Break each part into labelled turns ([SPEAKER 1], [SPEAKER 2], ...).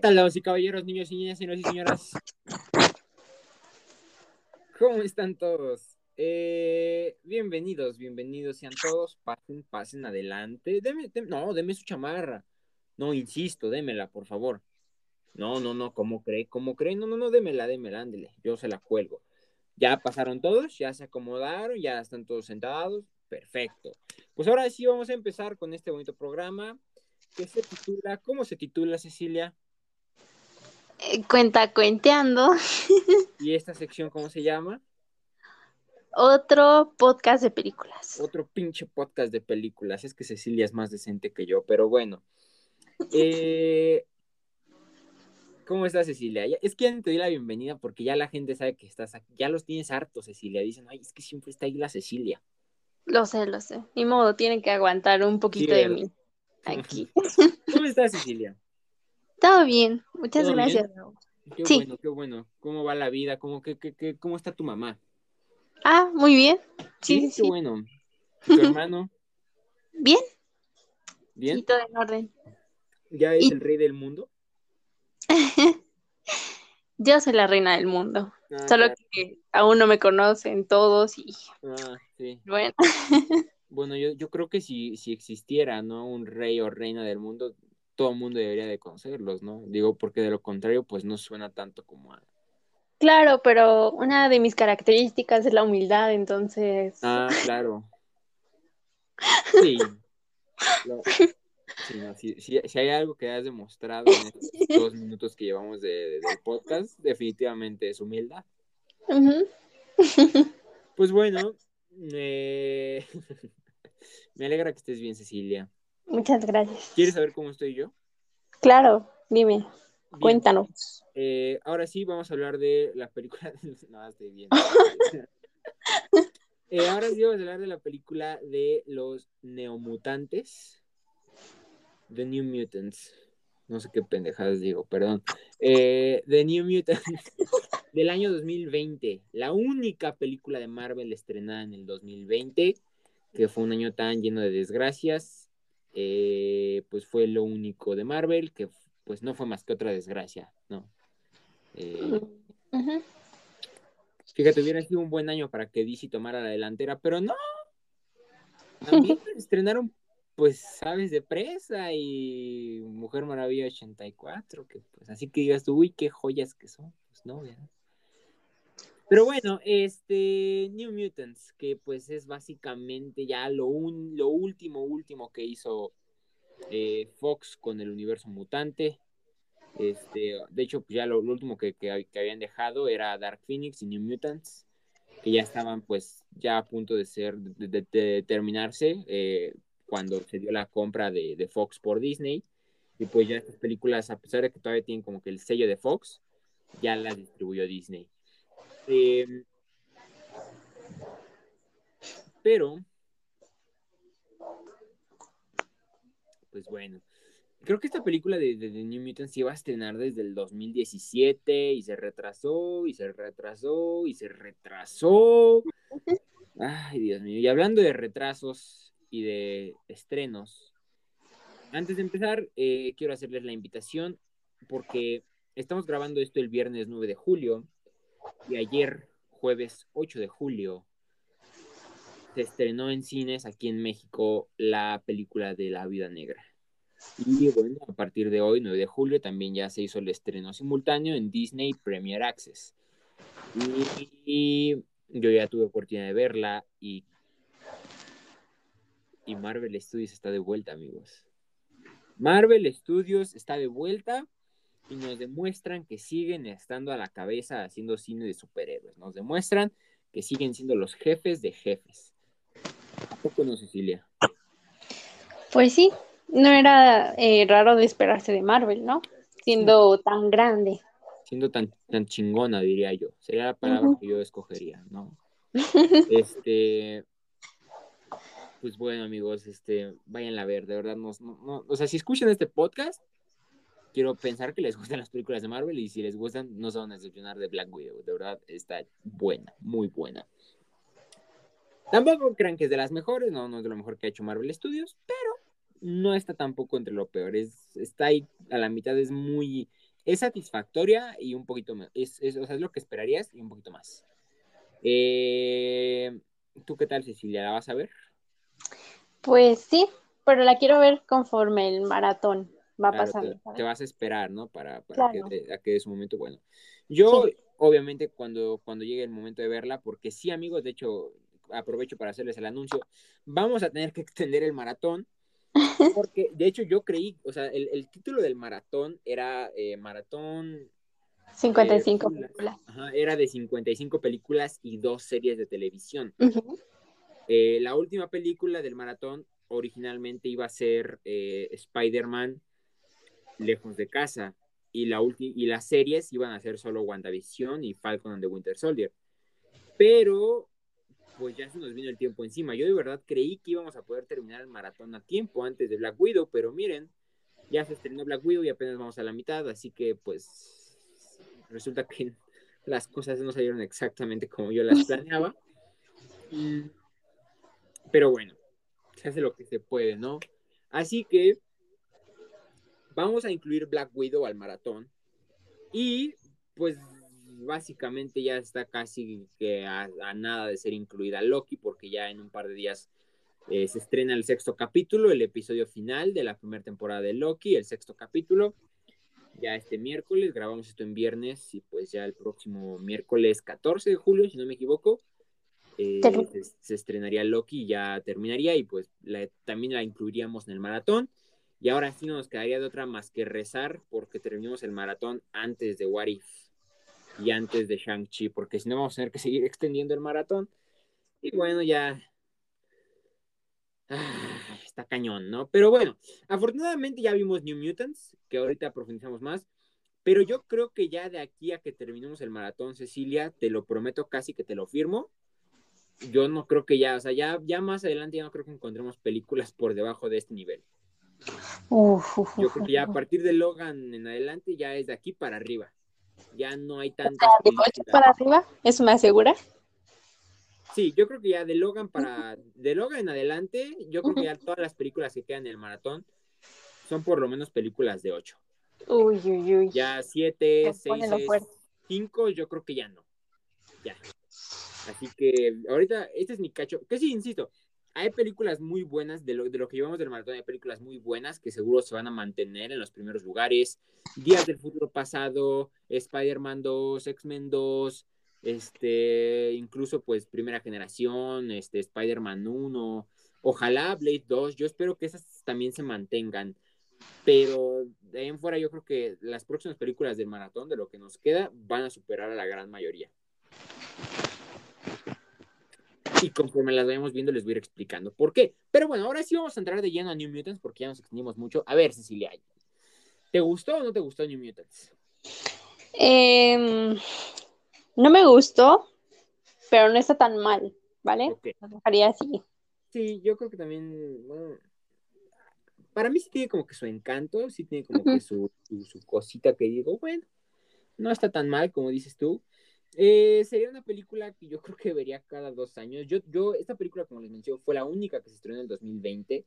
[SPEAKER 1] Damas y caballeros, niños y niñas, señoras y señoras. ¿Cómo están todos? Eh, bienvenidos, bienvenidos sean todos. Pasen, pasen adelante. Deme- no, deme su chamarra. No, insisto, démela, por favor. No, no, no, ¿cómo cree? ¿Cómo cree? No, no, no, démela, démela, ándele. Yo se la cuelgo. Ya pasaron todos, ya se acomodaron, ya están todos sentados. Perfecto. Pues ahora sí vamos a empezar con este bonito programa que se titula, ¿cómo se titula, Cecilia?
[SPEAKER 2] Eh, Cuenta cuenteando.
[SPEAKER 1] ¿Y esta sección cómo se llama?
[SPEAKER 2] Otro podcast de películas.
[SPEAKER 1] Otro pinche podcast de películas. Es que Cecilia es más decente que yo, pero bueno. Eh, ¿Cómo estás, Cecilia? Es que ya te di la bienvenida porque ya la gente sabe que estás aquí. Ya los tienes hartos, Cecilia. Dicen, ay, es que siempre está ahí la Cecilia.
[SPEAKER 2] Lo sé, lo sé. Ni modo, tienen que aguantar un poquito
[SPEAKER 1] Sí,
[SPEAKER 2] de mí aquí.
[SPEAKER 1] ¿Cómo estás, Cecilia?
[SPEAKER 2] Todo bien. Muchas
[SPEAKER 1] ¿Todo bien?
[SPEAKER 2] gracias.
[SPEAKER 1] Qué
[SPEAKER 2] Sí.
[SPEAKER 1] bueno, qué bueno. ¿Cómo va la vida? ¿Cómo, qué, qué, qué- cómo está tu mamá?
[SPEAKER 2] Ah, muy bien. Sí, sí,
[SPEAKER 1] qué
[SPEAKER 2] sí.
[SPEAKER 1] bueno. ¿Tu hermano?
[SPEAKER 2] Bien.
[SPEAKER 1] ¿Bien?
[SPEAKER 2] Y todo en orden.
[SPEAKER 1] ¿Ya es
[SPEAKER 2] Y-
[SPEAKER 1] el rey del mundo?
[SPEAKER 2] Yo soy la reina del mundo.
[SPEAKER 1] Ah,
[SPEAKER 2] Solo
[SPEAKER 1] claro.
[SPEAKER 2] que aún no me conocen todos y
[SPEAKER 1] Ah, sí.
[SPEAKER 2] bueno.
[SPEAKER 1] Bueno, yo, yo creo que si, si existiera, ¿no? Un rey o reina del mundo, todo el mundo debería de conocerlos, ¿no? Digo, porque de lo contrario, pues no suena tanto como a...
[SPEAKER 2] Claro, pero una de mis características es la humildad, entonces.
[SPEAKER 1] Ah, claro. Sí. Lo- sí, no, si, si- si hay algo que has demostrado en estos dos minutos que llevamos de, de- del podcast, definitivamente es humildad. Pues bueno, eh, me alegra que estés bien, Cecilia.
[SPEAKER 2] Muchas gracias.
[SPEAKER 1] ¿Quieres saber cómo estoy yo?
[SPEAKER 2] Claro, dime,
[SPEAKER 1] Bien.
[SPEAKER 2] cuéntanos.
[SPEAKER 1] Eh, ahora sí, vamos a hablar de la película. No, estoy bien. Eh, ahora sí, vamos a hablar de la película de los neomutantes. The New Mutants. No sé qué pendejadas digo, perdón. Eh, The New Mutants del año 2020. La única película de Marvel estrenada en el 2020, que fue un año tan lleno de desgracias. Eh, pues fue lo único de Marvel, que pues no fue más que otra desgracia, ¿no? Eh. Fíjate, hubiera sido un buen año para que DC tomara la delantera, pero no. También estrenaron, pues, Sabes de Presa y Mujer Maravilla 84, que pues así que digas tú, uy, qué joyas que son. Pues no, ¿verdad? Pero bueno, este New Mutants, que pues es básicamente ya lo, un, lo último, último que hizo eh, Fox con el universo mutante. Este, de hecho, pues ya lo, último que, que, habían dejado era Dark Phoenix y New Mutants, que ya estaban pues ya a punto de ser, de terminarse eh, cuando se dio la compra de, de Fox por Disney. Y pues ya estas películas, a pesar de que todavía tienen como que el sello de Fox, ya las distribuyó Disney. Eh, pero, pues bueno, creo que esta película de, de, de New Mutants se iba a estrenar desde el 2017 y se retrasó y se retrasó y se retrasó. Ay, Dios mío. Y hablando de retrasos y de estrenos, antes de empezar, eh, quiero hacerles la invitación porque estamos grabando esto el viernes 9 de julio y ayer, jueves 8 de julio, se estrenó en cines aquí en México la película de La Vida Negra. Y bueno, a partir de hoy, 9 de julio, también ya se hizo el estreno simultáneo en Disney Premier Access. Y, yo ya tuve oportunidad de verla y, y Marvel Studios está de vuelta, amigos. Marvel Studios está de vuelta y nos demuestran que siguen estando a la cabeza haciendo cine de superhéroes. Nos demuestran que siguen siendo los jefes de jefes. ¿A poco no, Cecilia?
[SPEAKER 2] Pues sí, no era eh, raro de esperarse de Marvel, ¿no? Siendo tan grande.
[SPEAKER 1] Siendo tan, tan chingona, diría yo. Sería la palabra que yo escogería, ¿no? Este, pues bueno, amigos, este, vayan a ver, de verdad, no, no- no- o sea, si escuchan este podcast, quiero pensar que les gustan las películas de Marvel y si les gustan, no se van a decepcionar de Black Widow, de verdad, está buena, muy buena. Tampoco crean que es de las mejores, no, no es de lo mejor que ha hecho Marvel Studios, pero no está tampoco entre lo peor, es, está ahí a la mitad, es muy, es satisfactoria y un poquito más, es, es, o sea, es lo que esperarías y un poquito más. Eh, ¿Tú qué tal, Cecilia? ¿La vas a ver?
[SPEAKER 2] Pues sí, pero la quiero ver conforme el maratón va
[SPEAKER 1] Claro,
[SPEAKER 2] pasando.
[SPEAKER 1] te, te vas a esperar, ¿no? Para, para
[SPEAKER 2] Claro.
[SPEAKER 1] que, de- a que momento bueno. Yo,
[SPEAKER 2] Sí.
[SPEAKER 1] obviamente, cuando, cuando llegue el momento de verla, porque sí, amigos, de hecho, aprovecho para hacerles el anuncio, vamos a tener que extender el maratón, porque, de hecho, yo creí, o sea, el, el título del maratón era eh, Maratón
[SPEAKER 2] 55
[SPEAKER 1] eh,
[SPEAKER 2] películas.
[SPEAKER 1] Ajá, era de 55 películas y dos series de televisión. Eh, la última película del maratón originalmente iba a ser eh, Spider-Man Lejos de Casa. Y, la y las series iban a ser solo WandaVision y Falcon and the Winter Soldier. Pero, pues ya se nos vino el tiempo encima. Yo de verdad creí que íbamos a poder terminar el maratón a tiempo antes de Black Widow, pero miren, ya se estrenó Black Widow y apenas vamos a la mitad, así que pues resulta que las cosas no salieron exactamente como yo las planeaba. Pero bueno, se hace lo que se puede, ¿no? Así que vamos a incluir Black Widow al maratón. Y pues básicamente ya está casi que a, a nada de ser incluida Loki, porque ya en un par de días eh, se estrena el sexto capítulo, el episodio final de la primera temporada de Loki, el sexto capítulo. Ya este miércoles, grabamos esto en viernes y pues ya el próximo miércoles 14 de julio, si no me equivoco, eh, se, se estrenaría Loki y ya terminaría y pues la- también la incluiríamos en el maratón. Y ahora sí no nos quedaría de otra más que rezar porque terminemos el maratón antes de What If y antes de Shang-Chi, porque si no vamos a tener que seguir extendiendo el maratón. Y bueno, ya ah, está cañón, ¿no? Pero bueno, afortunadamente ya vimos New Mutants, que ahorita profundizamos más. Pero yo creo que ya de aquí a que terminemos el maratón, Cecilia, te lo prometo casi que te lo firmo. Yo no creo que ya, o sea, ya, ya más adelante ya no creo que encontremos películas por debajo de este nivel.
[SPEAKER 2] Uf, uf,
[SPEAKER 1] Yo creo que ya a partir de Logan en adelante ya es de aquí para arriba. Ya no hay tantas
[SPEAKER 2] De ocho
[SPEAKER 1] películas.
[SPEAKER 2] para arriba, ¿eso me asegura?
[SPEAKER 1] Sí, yo creo que ya de Logan para de Logan en adelante, yo creo que ya todas las películas que quedan en el maratón son por lo menos películas de 8.
[SPEAKER 2] Uy, uy, uy.
[SPEAKER 1] Ya 7,
[SPEAKER 2] Se pone
[SPEAKER 1] 6,
[SPEAKER 2] lo fuerte.
[SPEAKER 1] 5, yo creo que ya no. Ya. Así que ahorita, este es mi cacho. Que sí, insisto, hay películas muy buenas, de lo, de lo que llevamos del maratón, hay películas muy buenas que seguro se van a mantener en los primeros lugares. Días del futuro pasado, Spider-Man 2, X-Men 2, este, incluso pues primera generación, este, Spider-Man 1, ojalá Blade 2, yo espero que esas también se mantengan. Pero de ahí en fuera yo creo que las próximas películas del maratón, de lo que nos queda, van a superar a la gran mayoría. Y conforme las vayamos viendo, les voy a ir explicando por qué. Pero bueno, ahora sí vamos a entrar de lleno a New Mutants porque ya nos extendimos mucho. A ver, Cecilia, ¿te gustó o no te gustó New Mutants?
[SPEAKER 2] Em, no me gustó, pero no está tan mal, ¿vale?
[SPEAKER 1] Ok.
[SPEAKER 2] Lo dejaría así.
[SPEAKER 1] Sí, yo creo que también, bueno, para mí sí tiene como que su encanto, sí tiene como que su, su, su cosita que digo, bueno, no está tan mal como dices tú. Eh, sería una película que yo creo que vería cada dos años. Yo, yo, esta película, como les mencioné, fue la única que se estrenó en el 2020.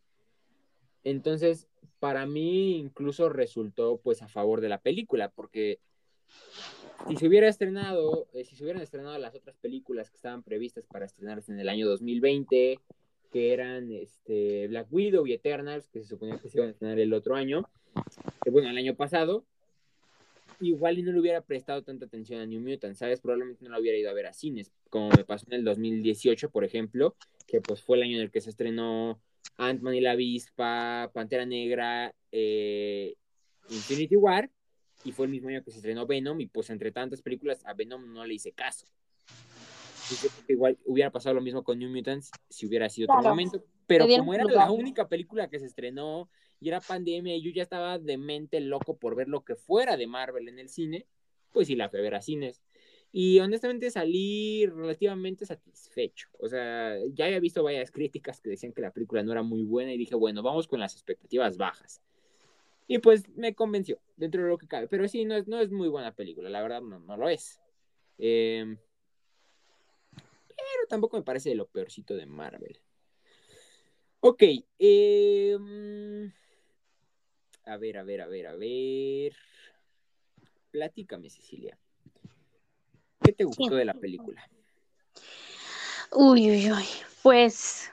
[SPEAKER 1] Entonces, para mí incluso resultó pues a favor de la película, porque si se hubiera estrenado, eh, si se hubieran estrenado las otras películas que estaban previstas para estrenarse en el año 2020, que eran este, Black Widow y Eternals, que se suponía que se iban a estrenar el otro año, bueno, el año pasado, igual y no le hubiera prestado tanta atención a New Mutant, ¿sabes? Probablemente no la hubiera ido a ver a cines, como me pasó en el 2018, por ejemplo, que pues fue el año en el que se estrenó Ant-Man y la Avispa, Pantera Negra, eh, Infinity War, y fue el mismo año que se estrenó Venom, y pues entre tantas películas a Venom no le hice caso. igual hubiera pasado lo mismo con New Mutants si hubiera sido otro momento. Pero como era la única película que se estrenó y era pandemia y yo ya estaba de mente loco por ver lo que fuera de Marvel en el cine, pues sí la fui a ver a cines. Y honestamente salí relativamente satisfecho. O sea, ya había visto varias críticas que decían que la película no era muy buena y dije, bueno, vamos con las expectativas bajas. Y pues me convenció, dentro de lo que cabe. Pero sí, no es, no es muy buena película, la verdad no, no lo es. Em, pero tampoco me parece de lo peorcito de Marvel. Ok. Em, a ver, a ver, a ver, a ver. Platícame, Cecilia. ¿Qué te gustó de la película?
[SPEAKER 2] Uy, uy, uy. Pues,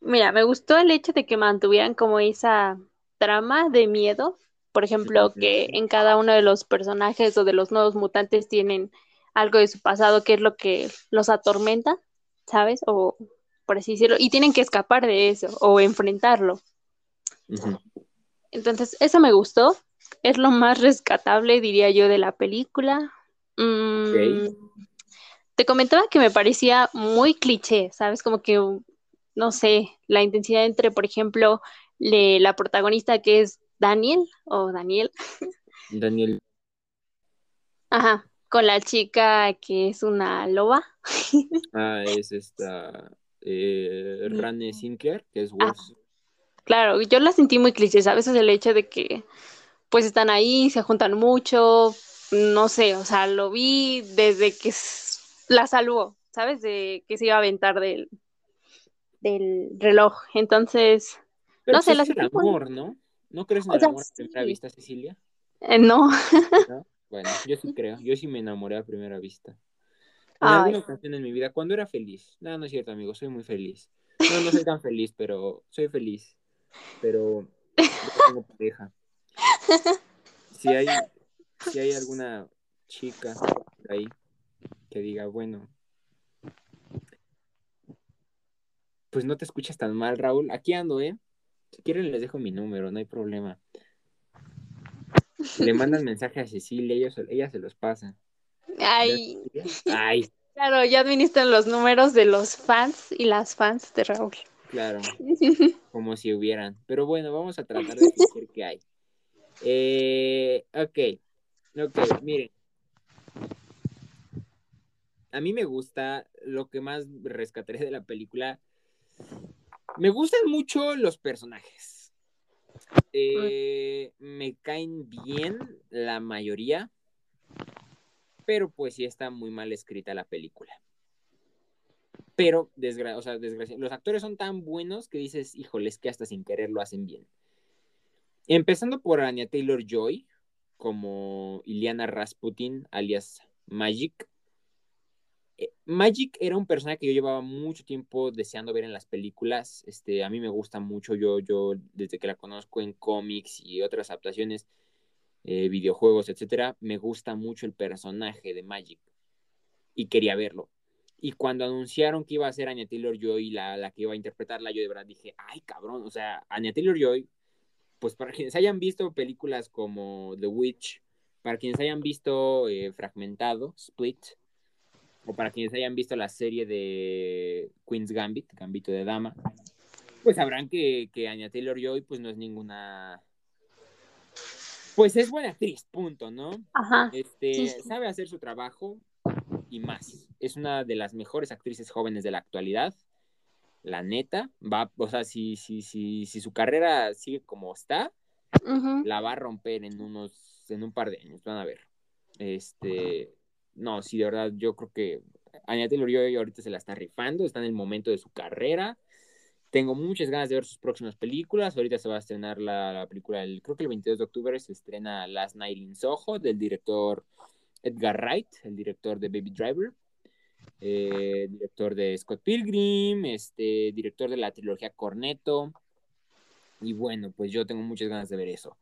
[SPEAKER 2] mira, me gustó el hecho de que mantuvieran como esa trama de miedo. Por ejemplo, que en cada uno de los personajes o de los nuevos mutantes tienen algo de su pasado que es lo que los atormenta, ¿sabes? O por así decirlo, y tienen que escapar de eso o enfrentarlo. Entonces, eso me gustó. Es lo más rescatable, diría yo, de la película. Mm, te comentaba que me parecía muy cliché, ¿sabes? Como que, no sé, la intensidad entre, por ejemplo, la protagonista que es Daniel o Daniel.
[SPEAKER 1] Daniel.
[SPEAKER 2] Ajá, con la chica que es una loba.
[SPEAKER 1] ah, es esta eh, Rane Sinclair, que es ah,
[SPEAKER 2] claro, yo la sentí muy cliché, ¿sabes? Es el hecho de que pues están ahí, se juntan mucho, no sé, o sea, lo vi desde que la salvó, ¿sabes? De que se iba a aventar del, del reloj. Entonces,
[SPEAKER 1] no sé, la el amor, ¿no? ¿No crees en el amor a primera vista, Cecilia?
[SPEAKER 2] Eh, no.
[SPEAKER 1] Bueno, yo sí creo, yo sí me enamoré a primera vista. En alguna ocasión en mi vida, cuando era feliz. No, no es cierto, amigo, soy muy feliz. No, no soy tan feliz, pero soy feliz. Pero no tengo pareja. Si hay si hay alguna chica ahí que diga, bueno, pues no te escuchas tan mal, Raúl. Aquí ando, ¿eh? Si quieren les dejo mi número, no hay problema. Le mandan mensaje a Cecilia, ella se los pasa.
[SPEAKER 2] Ay.
[SPEAKER 1] Ay.
[SPEAKER 2] Claro, ya administran los números de los fans y las fans de Raúl.
[SPEAKER 1] Claro, como si hubieran. Pero bueno, vamos a tratar de decir qué hay. Eh, ok, Ok, miren. A mí me gusta, lo que más rescataré de la película, me gustan mucho los personajes. Eh, me caen bien la mayoría, pero pues sí está muy mal escrita la película. Pero, desgra sea, los actores son tan buenos que dices, híjoles, que hasta sin querer lo hacen bien. Empezando por Anya Taylor Joy, como Iliana Rasputin, alias Magic. Eh, Magic era un personaje que yo llevaba mucho tiempo deseando ver en las películas. Este, a mí me gusta mucho, yo, yo desde que la conozco en cómics y otras adaptaciones, eh, videojuegos, etcétera, me gusta mucho el personaje de Magic y quería verlo. Y cuando anunciaron que iba a ser Anya Taylor Joy la, la que iba a interpretarla, yo de verdad dije, ay cabrón, o sea, Anya Taylor Joy pues para quienes hayan visto películas como The Witch, para quienes hayan visto eh, Fragmentado, Split, o para quienes hayan visto la serie de Queen's Gambit, Gambito de Dama, pues sabrán que, que Anya Taylor Joy pues no es ninguna pues es buena actriz, punto, ¿no?
[SPEAKER 2] Ajá.
[SPEAKER 1] Este, sabe hacer su trabajo y más. Es una de las mejores actrices jóvenes de la actualidad la neta, va, o sea, si, si, si, si su carrera sigue como está, la va a romper en unos, en un par de años, van a ver. Este, no, sí, de verdad, yo creo que Anya Taylor ahorita se la está rifando, está en el momento de su carrera. Tengo muchas ganas de ver sus próximas películas. Ahorita se va a estrenar la, película, el, creo que el 22 de octubre se estrena Last Night in Soho del director Edgar Wright, el director de Baby Driver. Eh, director de Scott Pilgrim, este, director de la trilogía Corneto. Y bueno, pues yo tengo muchas ganas de ver eso.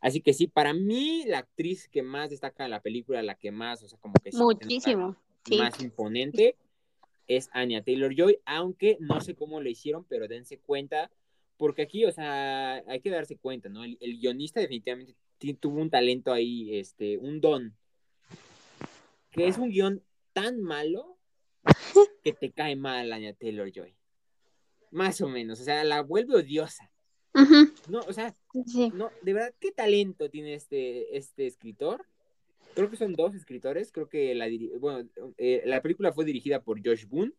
[SPEAKER 1] Así que sí, para mí la actriz que más destaca en la película, la que más, o sea, como que
[SPEAKER 2] muchísimo,
[SPEAKER 1] más imponente, es Anya Taylor Joy, aunque no sé cómo lo hicieron, pero dense cuenta, porque aquí, o sea, hay que darse cuenta, ¿no? El, el guionista definitivamente tuvo un talento ahí, este, un don, que es un guion tan malo que te cae mal Anya Taylor Joy. Más o menos, o sea, la vuelve odiosa. No, o sea, no, de verdad, qué talento tiene este, este escritor. Creo que son dos escritores. Creo que la, bueno, eh, la película fue dirigida por Josh Boone.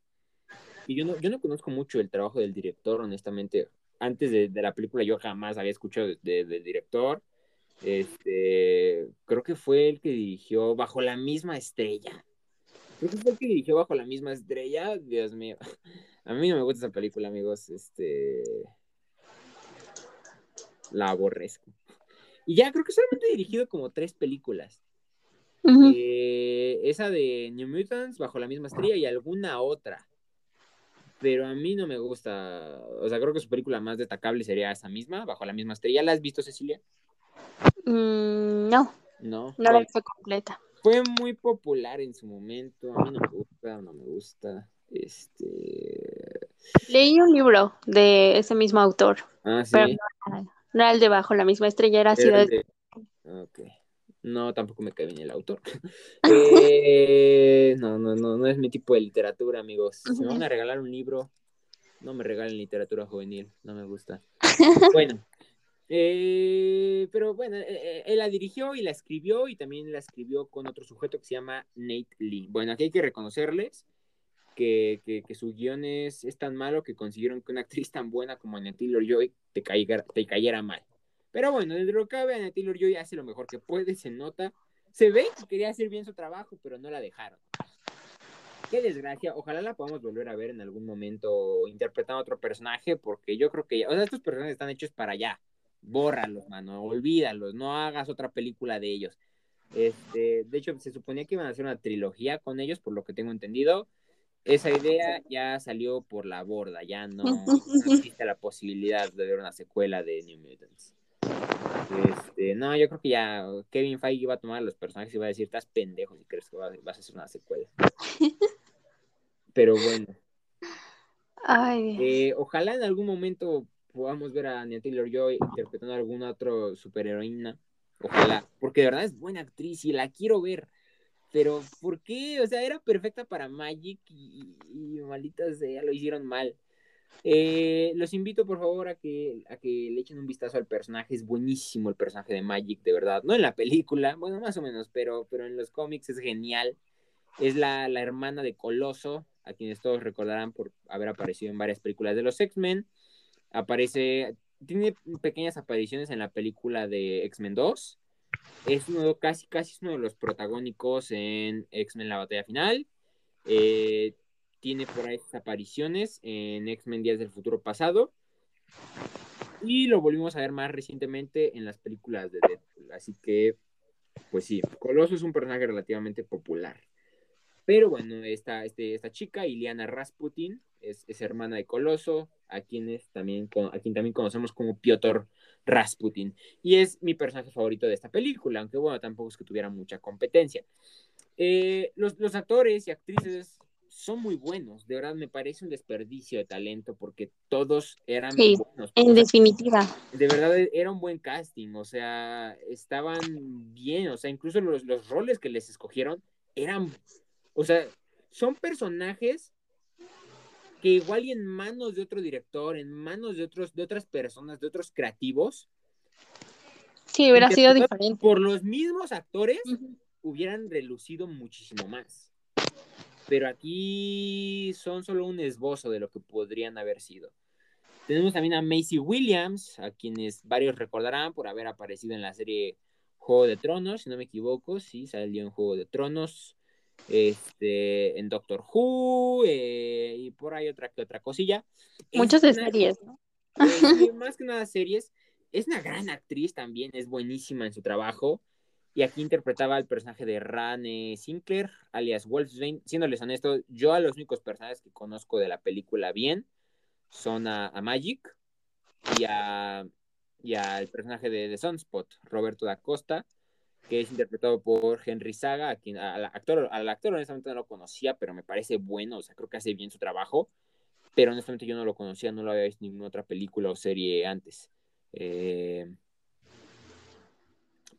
[SPEAKER 1] Y yo no, yo no conozco mucho el trabajo del director, honestamente. Antes de, la película yo jamás había escuchado del director. Este, creo que fue el que dirigió Bajo la misma estrella. Creo que fue el que dirigió Bajo la misma estrella. Dios mío. A mí no me gusta esa película, amigos. Este. La aborrezco. Y ya creo que solamente he dirigido como tres películas. Eh, esa de New Mutants, Bajo la misma estrella y alguna otra. Pero a mí no me gusta. O sea, creo que su película más destacable sería esa misma, Bajo la misma estrella. ¿La has visto, Cecilia?
[SPEAKER 2] Mm, no.
[SPEAKER 1] No.
[SPEAKER 2] No la visto completa.
[SPEAKER 1] Fue muy popular en su momento. A mí no me gusta, no me gusta. Este.
[SPEAKER 2] Leí un libro de ese mismo autor.
[SPEAKER 1] Ah, sí.
[SPEAKER 2] no, era el de Bajo la misma estrella, era Ciudad. De...
[SPEAKER 1] No, tampoco me cae bien el autor. Eh, no, no, no, no es mi tipo de literatura, amigos. Si me van a regalar un libro, no me regalen literatura juvenil, no me gusta. Bueno, eh, pero bueno, eh, él la dirigió y la escribió y también la escribió con otro sujeto que se llama Nate Lee. Bueno, aquí hay que reconocerles que, que, su guion es, tan malo que consiguieron que una actriz tan buena como Anya Taylor-Joy te, caiga, te cayera mal. Pero bueno, dentro de lo que cabe, Anya Taylor-Joy hace lo mejor que puede, se nota. Se ve que quería hacer bien su trabajo, pero no la dejaron. Qué desgracia. Ojalá la podamos volver a ver en algún momento interpretando a otro personaje, porque yo creo que, o sea, estos personajes están hechos para allá. Bórralos, mano, olvídalos, no hagas otra película de ellos. Este, de hecho, se suponía que iban a hacer una trilogía con ellos, por lo que tengo entendido esa idea ya salió por la borda, ya no, existe la posibilidad de ver una secuela de New Mutants. Este, no, yo creo que ya Kevin Feige iba a tomar a los personajes y iba a decir, estás pendejo si crees que vas a hacer una secuela. Pero bueno. Eh, ojalá en algún momento podamos ver a Anya Taylor Joy interpretando a alguna otra superheroína. Ojalá, porque de verdad es buena actriz y la quiero ver. Pero, ¿por qué? O sea, era perfecta para Magic y, y malitas sea, lo hicieron mal. Eh, los invito, por favor, a que, a que le echen un vistazo al personaje. Es buenísimo el personaje de Magic, de verdad. No en la película, bueno, más o menos, pero, pero en los cómics es genial. Es la, la hermana de Coloso, a quienes todos recordarán por haber aparecido en varias películas de los X-Men. Aparece, tiene pequeñas apariciones en la película de X-Men 2 es uno, casi, casi es uno de los protagónicos en X-Men La Batalla Final. Eh, tiene por ahí apariciones en X-Men Días del Futuro Pasado. Y lo volvimos a ver más recientemente en las películas de Deadpool. Así que, pues sí, Coloso es un personaje relativamente popular. Pero bueno, esta, este, esta chica, Iliana Rasputin, es, es hermana de Coloso, a, quienes también, a quien también conocemos como Piotr Rasputin. Y es mi personaje favorito de esta película, aunque bueno, tampoco es que tuviera mucha competencia. Eh, los, los, actores y actrices son muy buenos, de verdad me parece un desperdicio de talento porque todos eran buenos.
[SPEAKER 2] En definitiva.
[SPEAKER 1] De verdad era un buen casting, o sea, estaban bien, o sea, incluso los, los roles que les escogieron eran, o sea, son personajes que igual y en manos de otro director, en manos de otros, de otras personas, de otros creativos.
[SPEAKER 2] Sí, hubiera sido diferente.
[SPEAKER 1] Por los mismos actores, hubieran relucido muchísimo más. Pero aquí son solo un esbozo de lo que podrían haber sido. Tenemos también a Macy Williams, a quienes varios recordarán por haber aparecido en la serie Juego de Tronos, si no me equivoco, sí, salió en Juego de Tronos este, en Doctor Who eh, y por ahí otra que otra cosilla.
[SPEAKER 2] Muchas series, ¿no?
[SPEAKER 1] Eh, más que nada series. Es una gran actriz también, es buenísima en su trabajo. Y aquí interpretaba al personaje de Rane Sinclair, alias Wolfsbane. Siéndoles honesto, yo a los únicos personajes que conozco de la película bien son a, Magic y a y al personaje de, de Sunspot, Roberto da Costa que es interpretado por Henry Saga, al actor, al actor honestamente no lo conocía, pero me parece bueno, o sea, creo que hace bien su trabajo, pero honestamente yo no lo conocía, no lo había visto en ninguna otra película o serie antes. Eh,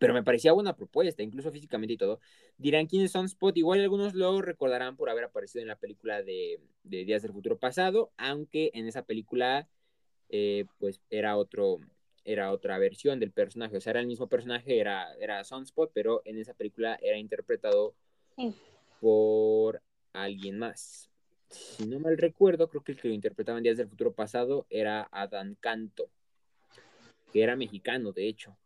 [SPEAKER 1] pero me parecía buena propuesta, incluso físicamente y todo. Dirán quién es Sunspot, igual algunos lo recordarán por haber aparecido en la película de, Días del Futuro Pasado, aunque en esa película eh, pues era otro, era otra versión del personaje, o sea, era el mismo personaje, era, era Sunspot, pero en esa película era interpretado por alguien más. Si no mal recuerdo, creo que el que lo interpretaba en Días del Futuro Pasado era Adán Canto, que era mexicano, de hecho.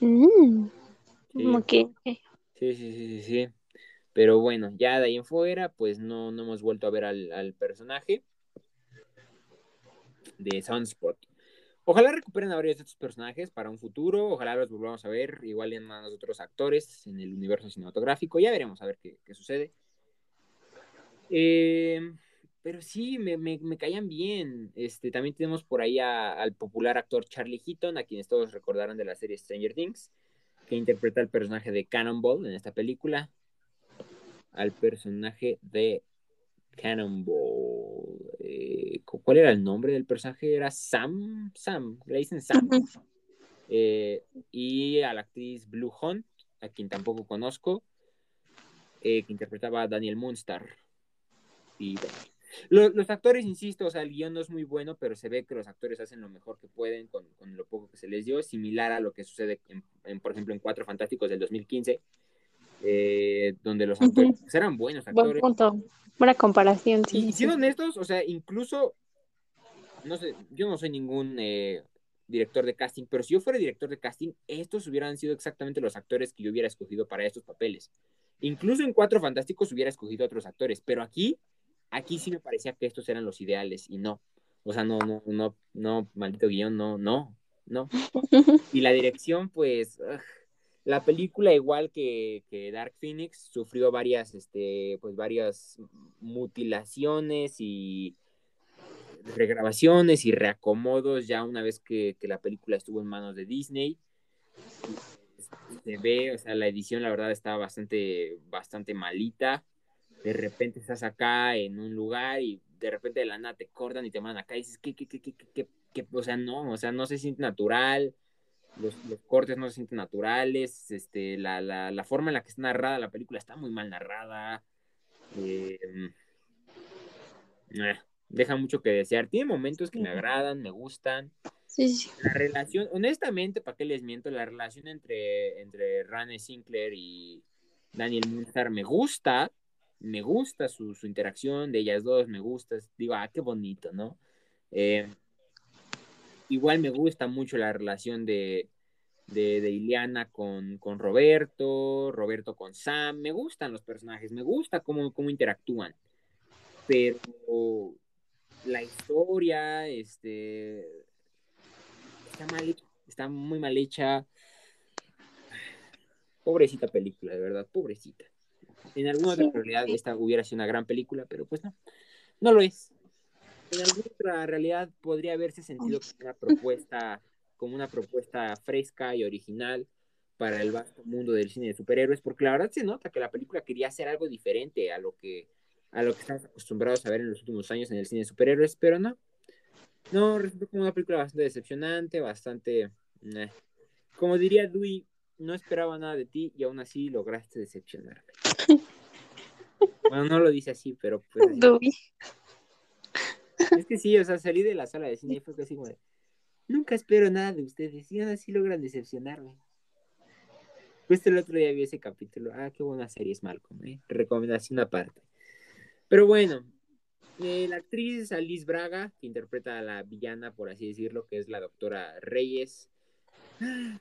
[SPEAKER 2] Mm, sí.
[SPEAKER 1] sí. sí, sí, sí, Pero bueno, ya de ahí en fuera, pues no, no hemos vuelto a ver al, personaje de Sunspot. Ojalá recuperen a varios de estos personajes para un futuro. Ojalá los volvamos a ver igual en más otros actores en el universo cinematográfico. Ya veremos a ver qué, sucede. Eh, pero sí, me, me, caían bien. Este, también tenemos por ahí al popular actor Charlie Heaton, a quienes todos recordaron de la serie Stranger Things, que interpreta el personaje de Cannonball en esta película. Al personaje de Cannonball. Eh, ¿Cuál era el nombre del personaje? Era Sam. Sam, le dicen Sam. Eh, y a la actriz Blue Hunt, a quien tampoco conozco, eh, que interpretaba a Daniel Moonstar. Y los, actores, insisto, o sea, el guion no es muy bueno, pero se ve que los actores hacen lo mejor que pueden con, lo poco que se les dio, similar a lo que sucede, en, por ejemplo, en Cuatro Fantásticos del 2015, eh, donde los actores pues, eran buenos actores.
[SPEAKER 2] Buen punto. Buena comparación,
[SPEAKER 1] sí. Y siendo honestos, o sea, incluso, no sé, yo no soy ningún eh, director de casting, pero si yo fuera director de casting, estos hubieran sido exactamente los actores que yo hubiera escogido para estos papeles. Incluso en Cuatro Fantásticos hubiera escogido a otros actores, pero aquí Aquí sí me parecía que estos eran los ideales y no. O sea, no, no, no, no, maldito guion, no, no, no. Y la dirección, pues, la película, igual que, que, Dark Phoenix, sufrió varias, este, pues, varias mutilaciones y regrabaciones y reacomodos ya una vez que, que la película estuvo en manos de Disney. Se ve, o sea, la edición, la verdad, estaba bastante, bastante malita de repente estás acá en un lugar y de repente de la nada te cortan y te mandan acá y dices, ¿qué, qué, qué, qué, qué, qué? O sea, no, o sea, no se siente natural, los, los cortes no se sienten naturales, este, la, la, la, forma en la que está narrada la película está muy mal narrada, eh, eh, deja mucho que desear, tiene momentos que me agradan, me gustan.
[SPEAKER 2] Sí, sí.
[SPEAKER 1] La relación, honestamente, ¿para qué les miento? La relación entre, entre Rane Sinclair y Daniel Moonstar me gusta, me gusta su, interacción de ellas dos, me gusta, digo, ah, qué bonito, ¿no? Eh, igual me gusta mucho la relación de, de, Iliana con, con, Roberto, Roberto con Sam, me gustan los personajes, me gusta cómo, cómo interactúan, pero la historia, este, está mal está muy mal hecha. Pobrecita película, de verdad, pobrecita. En alguna otra realidad esta hubiera sido una gran película, pero pues no, no lo es. En alguna otra realidad podría haberse sentido como una propuesta, como una propuesta fresca y original para el vasto mundo del cine de superhéroes, porque la verdad se nota que la película quería hacer algo diferente a lo que a lo que estamos acostumbrados a ver en los últimos años en el cine de superhéroes, pero no. No, resultó como una película bastante decepcionante, bastante... Como diría Dewey, no esperaba nada de ti y aún así lograste decepcionarme. Bueno, no lo dice así, pero pues. Es que sí, o sea, salí de la sala de cine y fue así como de. Nunca espero nada de ustedes y aún así logran decepcionarme. Pues el otro día vi ese capítulo. Ah, qué buena serie es Malcolm, ¿eh? Recomendación aparte. Pero bueno, eh, la actriz es Alice Braga, que interpreta a la villana, por así decirlo, que es la doctora Reyes.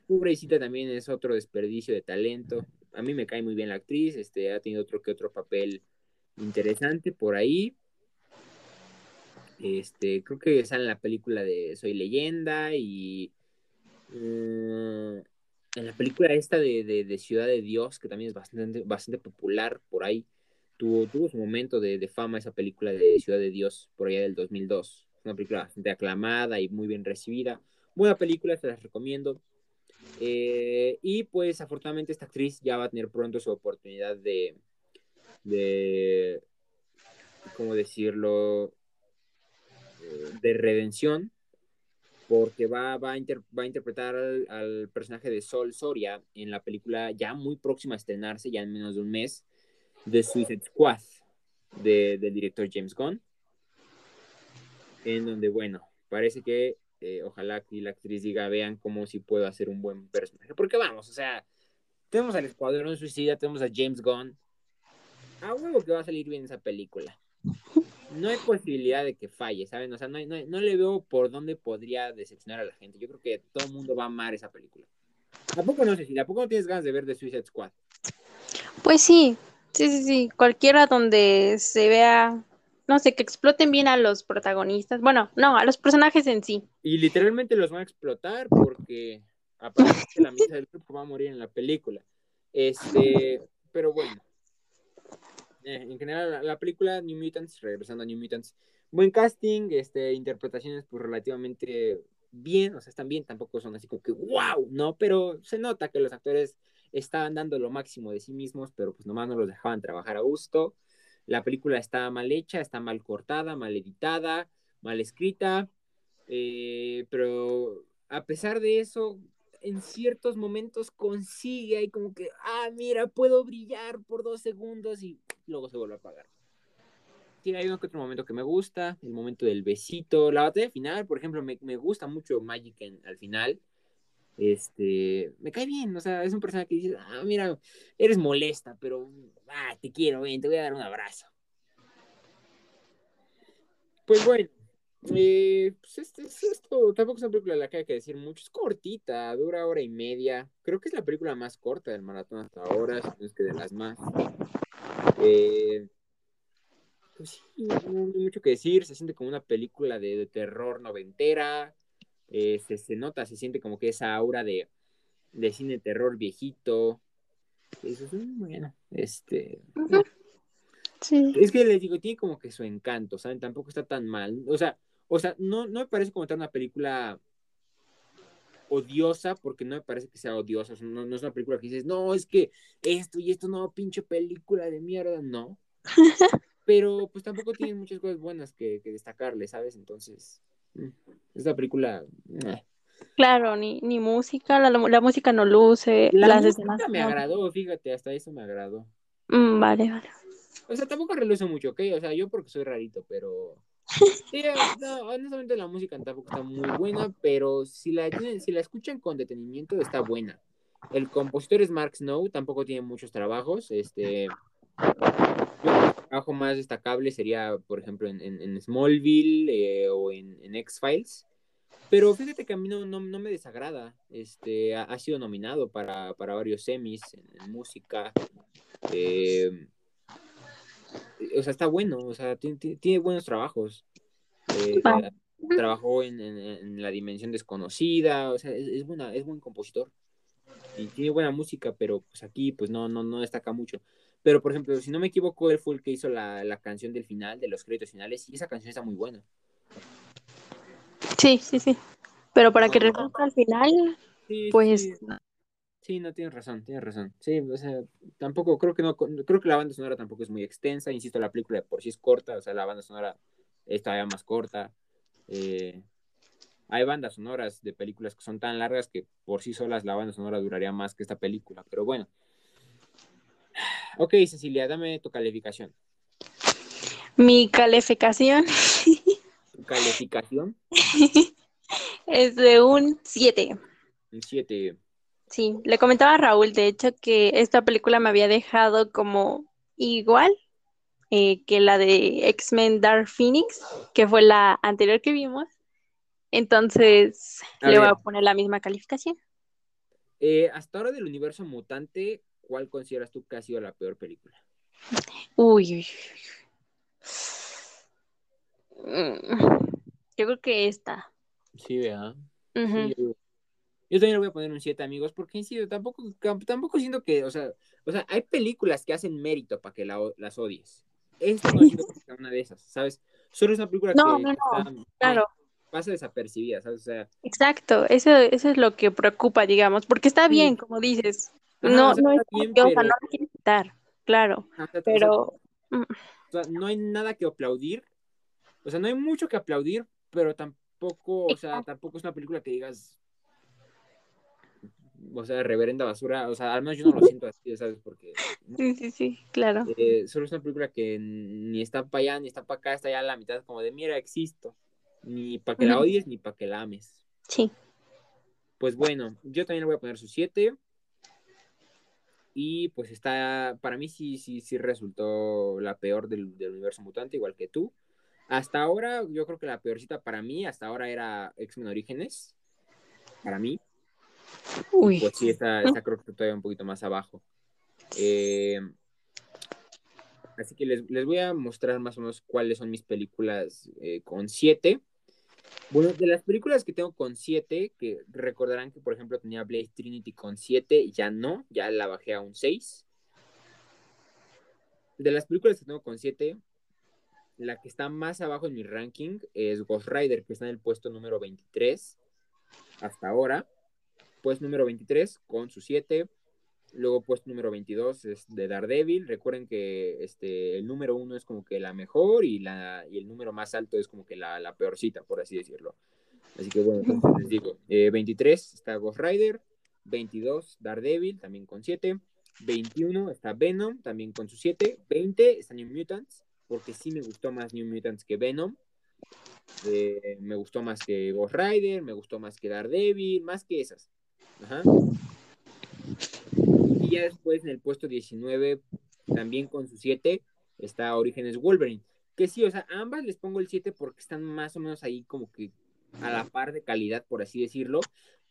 [SPEAKER 1] Pobrecita también es otro desperdicio de talento. A mí me cae muy bien la actriz, este, ha tenido otro que otro papel interesante por ahí. Este, creo que sale en la película de Soy Leyenda y mm, en la película esta de, Ciudad de Dios, que también es bastante, bastante popular por ahí. Tuvo, tuvo su momento de, de, fama esa película de Ciudad de Dios por allá del 2002. Una película bastante aclamada y muy bien recibida. Buena película, se las recomiendo. Eh, y pues afortunadamente esta actriz ya va a tener pronto su oportunidad de, de ¿cómo decirlo? De redención. porque va, va, a, va a interpretar al, personaje de Sol Soria en la película ya muy próxima a estrenarse, ya en menos de un mes, de Suicide Squad, del director James Gunn, en donde, bueno, parece que eh, ojalá que la actriz diga, vean cómo si puedo hacer un buen personaje, porque vamos, o sea, tenemos al Escuadrón Suicida, tenemos a James Gunn, a huevo que va a salir bien esa película no hay posibilidad de que falle, ¿saben? O sea, no, no, le veo por dónde podría decepcionar a la gente. Yo creo que todo el mundo va a amar esa película. ¿A no sé si? ¿A poco no tienes ganas de ver The Suicide Squad?
[SPEAKER 2] Pues sí, sí, sí, sí. Cualquiera donde se vea, no sé, que exploten bien a los protagonistas. Bueno, no, a los personajes en sí.
[SPEAKER 1] Y literalmente los van a explotar porque aparte la mitad del grupo va a morir en la película. Este, pero bueno, eh, en general, la, película New Mutants, regresando a New Mutants, buen casting, este, interpretaciones pues relativamente bien, o sea, están bien, tampoco son así como que wow, ¿no? Pero se nota que los actores estaban dando lo máximo de sí mismos, pero pues nomás no los dejaban trabajar a gusto. La película está mal hecha, está mal cortada, mal editada, mal escrita, eh, pero a pesar de eso, en ciertos momentos consigue ahí como que, ah, mira, puedo brillar por dos segundos y luego se vuelve a apagar. Tiene hay uno que otro momento que me gusta, el momento del besito, la batalla final, por ejemplo, me, gusta mucho Magic al final. Este, me cae bien, o sea, es un personaje que dice, ah, mira, eres molesta, pero, ah, te quiero, ven, te voy a dar un abrazo. Pues bueno, eh, pues este, esto tampoco es una película de la que hay que decir mucho. Es cortita, dura hora y media. Creo que es la película más corta del maratón hasta ahora, si no es que de las más. Eh, pues sí, no hay mucho que decir. Se siente como una película de, terror noventera. Eh, se, nota, se siente como que esa aura de, de cine terror viejito. Eso es bueno. Este. Es que les digo, tiene como que su encanto, ¿saben? Tampoco está tan mal. O sea, o sea, no, no me parece como tal una película odiosa, porque no me parece que sea odiosa. no, es una película que dices, no, es que esto y esto no, pinche película de mierda, no. Pero pues tampoco tiene muchas cosas buenas que, destacarle, ¿sabes? Entonces, mm, esta película.
[SPEAKER 2] Claro, ni, ni música, la, la, música no luce.
[SPEAKER 1] La las música me agradó, fíjate, hasta eso me agradó.
[SPEAKER 2] Mm, vale, vale.
[SPEAKER 1] O sea, tampoco reluce mucho, ¿ok? O sea, yo porque soy rarito, pero No, honestamente la música tampoco está muy buena, pero si la, si la escuchan con detenimiento está buena. El compositor es Mark Snow, tampoco tiene muchos trabajos. Este, el trabajo más destacable sería, por ejemplo, en, Smallville eh, o en, X-Files. Pero fíjate que a mí no, no, me desagrada. Este, ha, sido nominado para, varios semis en, música. Eh, o sea, está bueno, o sea, tiene, buenos trabajos. Eh, trabajó en, La Dimensión Desconocida, o sea, es, buena, es buen compositor. Y tiene buena música, pero pues aquí pues no, no, no destaca mucho. Pero, por ejemplo, si no me equivoco, él fue el que hizo la, canción del final, de los créditos finales, y esa canción está muy buena.
[SPEAKER 2] Sí, sí, sí. Pero para que resulte al final, pues...
[SPEAKER 1] Sí, no, tienes razón, tienes razón. Sí, o sea, tampoco, creo que no, creo que la banda sonora tampoco es muy extensa, insisto, la película por sí es corta, o sea, la banda sonora es todavía más corta. Eh, hay bandas sonoras de películas que son tan largas que por sí solas la banda sonora duraría más que esta película, pero bueno. Ok, Cecilia, dame tu calificación.
[SPEAKER 2] Mi calificación.
[SPEAKER 1] ¿Tu calificación?
[SPEAKER 2] es de un 7.
[SPEAKER 1] Un 7.
[SPEAKER 2] Sí, le comentaba a Raúl, de hecho, que esta película me había dejado como igual eh, que la de X-Men Dark Phoenix, que fue la anterior que vimos. Entonces, le voy a poner la misma calificación.
[SPEAKER 1] Eh, hasta ahora del universo mutante, ¿cuál consideras tú que ha sido la peor película?
[SPEAKER 2] Uy, uy, mm, Yo creo que esta.
[SPEAKER 1] Sí, vea. Yo también le voy a poner un 7, amigos, porque insisto, tampoco, tampoco siento que, o sea, o sea, hay películas que hacen mérito para que las odies. Esta no siento que sea una de esas, ¿sabes? Solo es una película que, no, no, claro. pasa desapercibida, ¿sabes? O sea,
[SPEAKER 2] Exacto, eso, eso es lo que preocupa, digamos, porque está bien, como dices. no, no es bien, pero... o sea, no la quieres quitar, claro, pero...
[SPEAKER 1] Mm. O sea, no hay nada que aplaudir, o sea, no hay mucho que aplaudir, pero tampoco tampoco, o sea, tampoco es una película que digas, o sea, reverenda basura, o sea, al menos yo no lo siento así, ¿sabes? Porque...
[SPEAKER 2] Sí, sí, sí, claro.
[SPEAKER 1] Eh, solo es una película que ni está para allá, ni está para acá, está ya a la mitad, como de, mira, existo. Ni para que la odies, ni para que la ames.
[SPEAKER 2] Sí.
[SPEAKER 1] Pues bueno, yo también le voy a poner su 7. Y pues está, para mí sí, sí, sí resultó la peor del, del, universo mutante, igual que tú. Hasta ahora, yo creo que la peorcita para mí, hasta ahora era X-Men Orígenes. Para mí.
[SPEAKER 2] Uy.
[SPEAKER 1] Pues sí, esta, esta creo que todavía un poquito más abajo. Eh, así que les, les, voy a mostrar más o menos cuáles son mis películas eh, con 7. Bueno, de las películas que tengo con 7, que recordarán que por ejemplo tenía Blade Trinity con 7, ya no, ya la bajé a un 6. De las películas que tengo con 7, la que está más abajo en mi ranking es Ghost Rider, que está en el puesto número 23 hasta ahora. Puesto número 23 con su 7. Luego puesto número 22 es de Daredevil. Recuerden que este, el número 1 es como que la mejor y, la, y el número más alto es como que la, la peorcita, por así decirlo. Así que bueno, entonces les digo, eh, 23 está Ghost Rider, 22 Daredevil, también con 7, 21 está Venom, también con su 7, 20 está New Mutants, porque sí me gustó más New Mutants que Venom, eh, me gustó más que Ghost Rider, me gustó más que Daredevil, más que esas. Ajá. Y ya después en el puesto 19, también con su 7, está Orígenes Wolverine. Que sí, o sea, a ambas les pongo el 7 porque están más o menos ahí como que a la par de calidad, por así decirlo.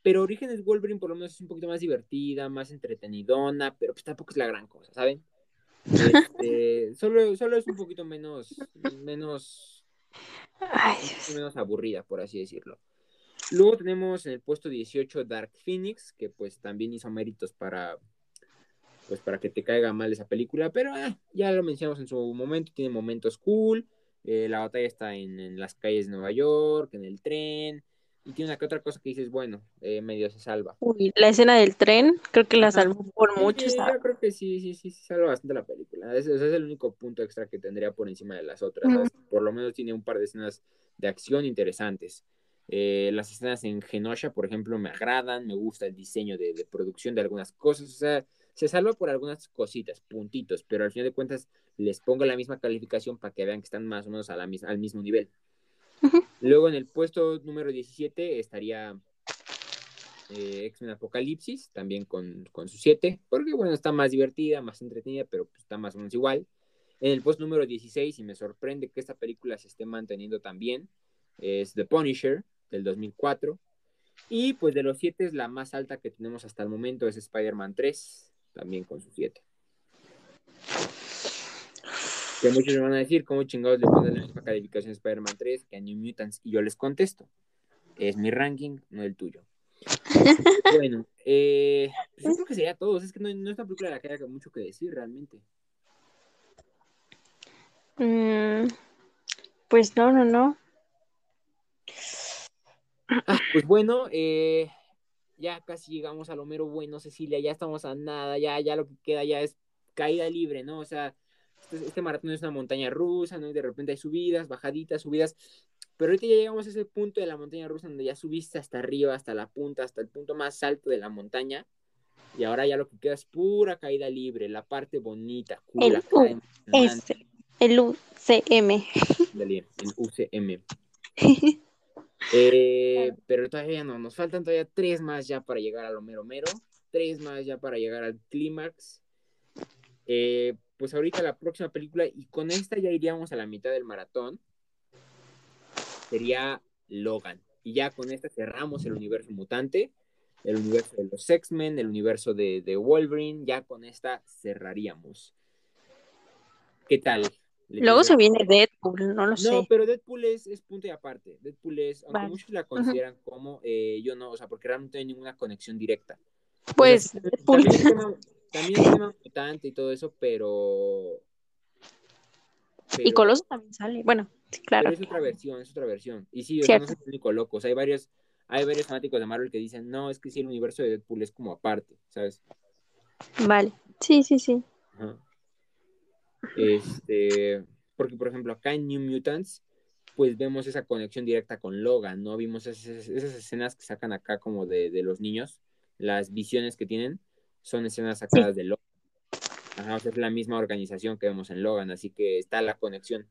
[SPEAKER 1] Pero Orígenes Wolverine por lo menos es un poquito más divertida, más entretenidona, pero pues tampoco es la gran cosa, ¿saben? Este, solo, solo es un poquito menos, menos,
[SPEAKER 2] Ay,
[SPEAKER 1] menos aburrida, por así decirlo. Luego tenemos en el puesto 18 Dark Phoenix, que pues también hizo méritos para, pues para que te caiga mal esa película, pero eh, ya lo mencionamos en su momento, tiene momentos cool, eh, la batalla está en, en, las calles de Nueva York, en el tren, y tiene una que otra cosa que dices, bueno, eh, medio se salva.
[SPEAKER 2] Uy, la escena del tren, creo que la salvó por
[SPEAKER 1] sí,
[SPEAKER 2] mucho.
[SPEAKER 1] Sí,
[SPEAKER 2] ¿sabes?
[SPEAKER 1] yo creo que sí, sí, sí, sí, salva bastante la película. Ese, ese es el único punto extra que tendría por encima de las otras. Por lo menos tiene un par de escenas de acción interesantes. Eh, las escenas en Genosha, por ejemplo, me agradan, me gusta el diseño de, de, producción de algunas cosas, o sea, se salva por algunas cositas, puntitos, pero al final de cuentas les pongo la misma calificación para que vean que están más o menos a la, al mismo nivel.
[SPEAKER 2] Uh -huh.
[SPEAKER 1] Luego en el puesto número 17 estaría eh, X-Men Apocalipsis, también con, con su 7, porque bueno, está más divertida, más entretenida, pero pues, está más o menos igual. En el puesto número 16, y me sorprende que esta película se esté manteniendo también, es The Punisher, del 2004. Y pues de los 7 es la más alta que tenemos hasta el momento, es Spider-Man 3, también con su 7. Que muchos me van a decir, ¿cómo chingados le ponen la misma calificación a Spider-Man 3 que a New Mutants? Y yo les contesto, es mi ranking, no el tuyo. bueno, eh, pues yo creo que sería todo. Es que no, no es una película de la que haya mucho que decir realmente.
[SPEAKER 2] Mm, pues no, no, no.
[SPEAKER 1] Ah, pues bueno, eh, ya casi llegamos a lo mero bueno, Cecilia. Ya estamos a nada, ya, ya lo que queda ya es caída libre, ¿no? O sea, este, este maratón es una montaña rusa, ¿no? Y de repente hay subidas, bajaditas, subidas. Pero ahorita ya llegamos a ese punto de la montaña rusa donde ya subiste hasta arriba, hasta la punta, hasta el punto más alto de la montaña. Y ahora ya lo que queda es pura caída libre, la parte bonita, cool,
[SPEAKER 2] el, U el UCM.
[SPEAKER 1] Dale, el UCM. eh, pero todavía no, nos faltan todavía tres más ya para llegar a lo mero mero, tres más ya para llegar al clímax. Eh, pues ahorita la próxima película, y con esta ya iríamos a la mitad del maratón, sería Logan. Y ya con esta cerramos el universo mutante, el universo de los X-Men, el universo de, de, Wolverine, ya con esta cerraríamos. ¿Qué tal?
[SPEAKER 2] Luego se viene Deadpool, no lo sé.
[SPEAKER 1] No, pero Deadpool es, es, punto y aparte. Deadpool es, aunque
[SPEAKER 2] vale.
[SPEAKER 1] muchos la consideran uh -huh. como, eh, yo no, o sea, porque realmente no hay ninguna conexión directa.
[SPEAKER 2] Pues,
[SPEAKER 1] Deadpool. También, el tema, también el tema mutante y todo eso, pero...
[SPEAKER 2] pero... Y Coloso también sale, bueno, sí, claro.
[SPEAKER 1] Pero es otra versión, es otra versión. Y sí, o sea, no es el único loco, o sea, hay varios, hay varios fanáticos de Marvel que dicen, no, es que sí, el universo de Deadpool es como aparte, ¿sabes?
[SPEAKER 2] Vale, sí, sí, sí.
[SPEAKER 1] Ajá. Este, porque por ejemplo acá en New Mutants pues vemos esa conexión directa con Logan, ¿no? Vimos esas, escenas que sacan acá como de, los niños, las visiones que tienen, son escenas sacadas de Logan. Ajá, o sea, es la misma organización que vemos en Logan, así que está la conexión.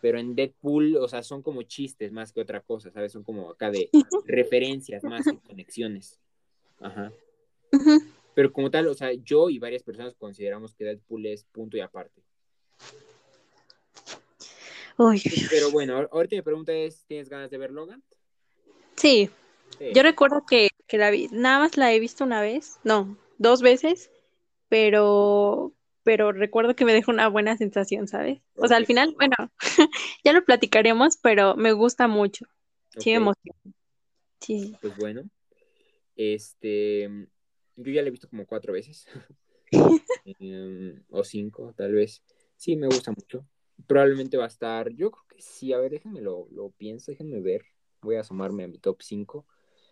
[SPEAKER 1] Pero en Deadpool, o sea, son como chistes más que otra cosa, ¿sabes? Son como acá de referencias más que conexiones. Ajá. Pero como tal, o sea, yo y varias personas consideramos que Deadpool es punto y aparte. Pero bueno, ahorita mi pregunta es, ¿tienes ganas de ver Logan?
[SPEAKER 2] Sí. Yo recuerdo que, la vi, nada más la he visto una vez, no, dos veces, pero, pero recuerdo que me dejó una buena sensación, ¿sabes? O sea, al final, bueno, ya lo platicaremos, pero me gusta mucho. Sí, me emociona. Sí.
[SPEAKER 1] Pues bueno, este, yo ya la he visto como cuatro veces, em, o cinco, tal vez. Sí, me gusta mucho probablemente va a estar, yo creo que sí, a ver, déjenme lo, lo pienso, déjenme ver, voy a asomarme a mi top 5.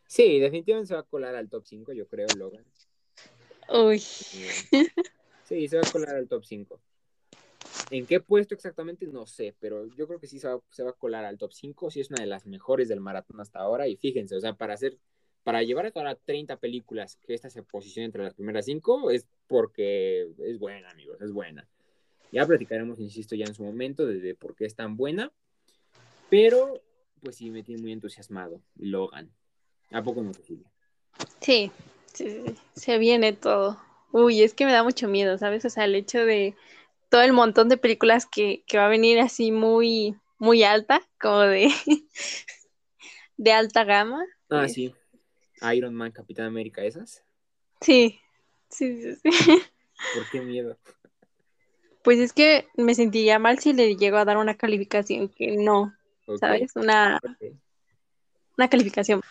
[SPEAKER 1] Sí, definitivamente se va a colar al top 5, yo creo, Logan.
[SPEAKER 2] Uy.
[SPEAKER 1] Sí, se va a colar al top 5. ¿En qué puesto exactamente? No sé, pero yo creo que sí se va, se va, a colar al top 5, sí es una de las mejores del maratón hasta ahora, y fíjense, o sea, para hacer, para llevar hasta ahora 30 películas, que esta se posicione entre las primeras 5, es porque es buena, amigos, es buena. Ya platicaremos, insisto, ya en su momento de, por qué es tan buena. Pero, pues sí, me tiene muy entusiasmado. Logan. ¿A poco no, Cecilia?
[SPEAKER 2] Sí, sí, se viene todo. Uy, es que me da mucho miedo, ¿sabes? O sea, el hecho de todo el montón de películas que, va a venir así muy, muy alta, como de, de alta gama.
[SPEAKER 1] Ah, sí. Iron Man, Capitán América, esas.
[SPEAKER 2] Sí, sí, sí, sí.
[SPEAKER 1] ¿Por qué miedo?
[SPEAKER 2] Pues es que me sentiría mal si le llego a dar una calificación que no, ¿sabes? Una, una calificación.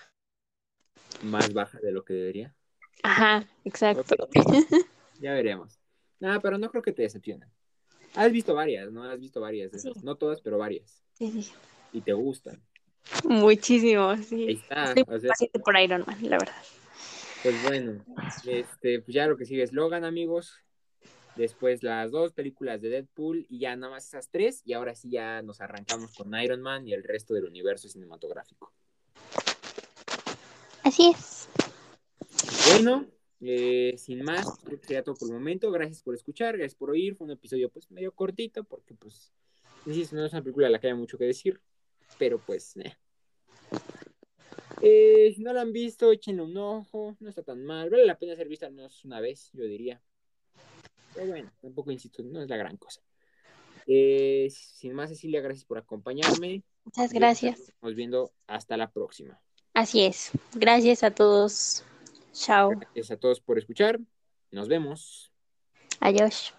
[SPEAKER 1] Más baja de lo que debería.
[SPEAKER 2] Ajá, exacto.
[SPEAKER 1] Ya veremos. Nada, pero no creo que te decepcionen. Has visto varias, ¿no? Has visto varias No todas, pero varias. Sí, sí. Y te gustan.
[SPEAKER 2] Muchísimo, sí. Ahí está. Estoy por Iron Man, la verdad.
[SPEAKER 1] Pues bueno, este, pues ya lo que sigue es Logan, amigos después las dos películas de Deadpool y ya nada más esas tres y ahora sí ya nos arrancamos con Iron Man y el resto del universo cinematográfico.
[SPEAKER 2] Así es.
[SPEAKER 1] Bueno, eh, sin más, creo que sería todo por el momento. Gracias por escuchar, gracias por oír. Fue un episodio pues medio cortito porque pues, no es una película a la que haya mucho que decir, pero pues, eh. Eh, si no la han visto, échenle un ojo, no está tan mal. Vale la pena ser vista al menos una vez, yo diría. Pero bueno, tampoco insisto, no es la gran cosa. Eh, sin más, Cecilia, gracias por acompañarme.
[SPEAKER 2] Muchas gracias.
[SPEAKER 1] Nos viendo hasta la próxima.
[SPEAKER 2] Así es. Gracias a todos. Chao.
[SPEAKER 1] Gracias a todos por escuchar. Nos vemos.
[SPEAKER 2] Adiós.